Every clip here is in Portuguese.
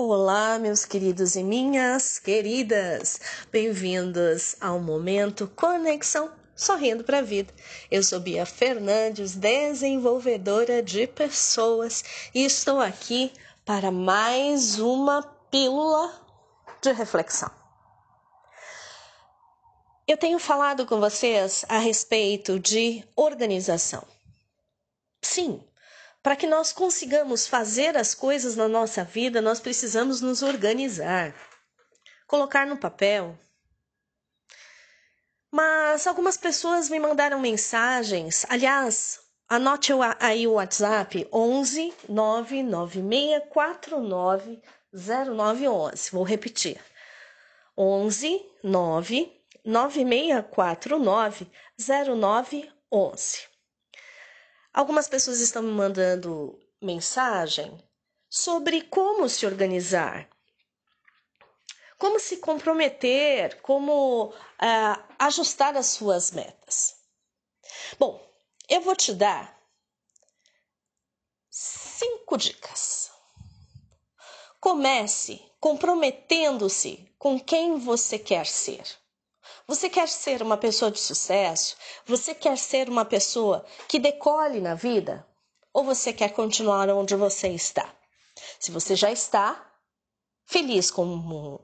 Olá, meus queridos e minhas queridas. Bem-vindos ao momento Conexão Sorrindo para a Vida. Eu sou Bia Fernandes, desenvolvedora de pessoas, e estou aqui para mais uma pílula de reflexão. Eu tenho falado com vocês a respeito de organização. Sim, para que nós consigamos fazer as coisas na nossa vida, nós precisamos nos organizar, colocar no papel. Mas algumas pessoas me mandaram mensagens. Aliás, anote aí o WhatsApp 11 99649 0911. Vou repetir. 11 9 9649 0911. Algumas pessoas estão me mandando mensagem sobre como se organizar, como se comprometer, como uh, ajustar as suas metas. Bom, eu vou te dar cinco dicas. Comece comprometendo-se com quem você quer ser. Você quer ser uma pessoa de sucesso? Você quer ser uma pessoa que decole na vida? Ou você quer continuar onde você está? Se você já está feliz com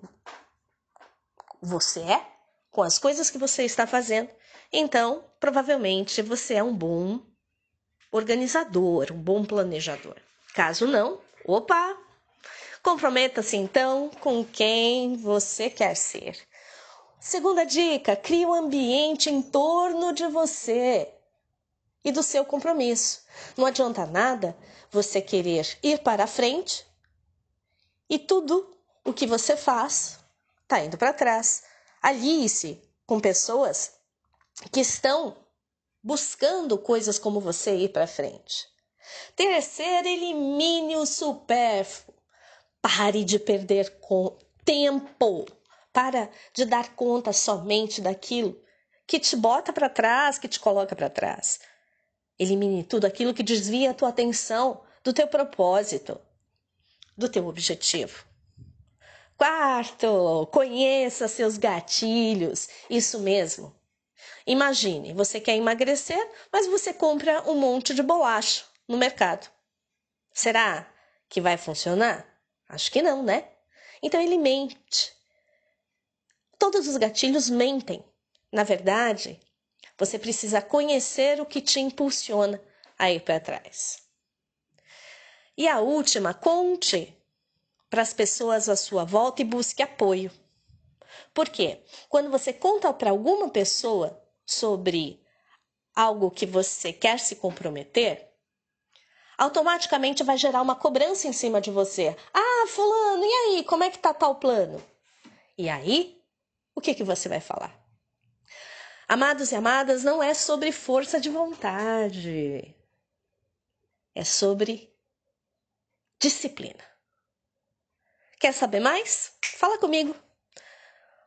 você é, com as coisas que você está fazendo, então provavelmente você é um bom organizador, um bom planejador. Caso não, opa! Comprometa-se então com quem você quer ser. Segunda dica: crie um ambiente em torno de você e do seu compromisso. Não adianta nada você querer ir para a frente e tudo o que você faz está indo para trás. Alie-se com pessoas que estão buscando coisas como você ir para frente. Terceiro, elimine o supérfluo. Pare de perder tempo para de dar conta somente daquilo que te bota para trás, que te coloca para trás. Elimine tudo aquilo que desvia a tua atenção do teu propósito, do teu objetivo. Quarto, conheça seus gatilhos. Isso mesmo. Imagine, você quer emagrecer, mas você compra um monte de bolacha no mercado. Será que vai funcionar? Acho que não, né? Então ele mente. Todos os gatilhos mentem. Na verdade, você precisa conhecer o que te impulsiona a ir para trás. E a última, conte para as pessoas à sua volta e busque apoio. Por quê? Quando você conta para alguma pessoa sobre algo que você quer se comprometer, automaticamente vai gerar uma cobrança em cima de você. Ah, fulano, e aí, como é que tá tal plano? E aí que, que você vai falar? Amados e amadas, não é sobre força de vontade. É sobre disciplina. Quer saber mais? Fala comigo.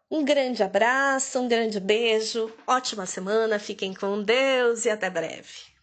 Um grande abraço, um grande beijo, ótima semana, fiquem com Deus e até breve.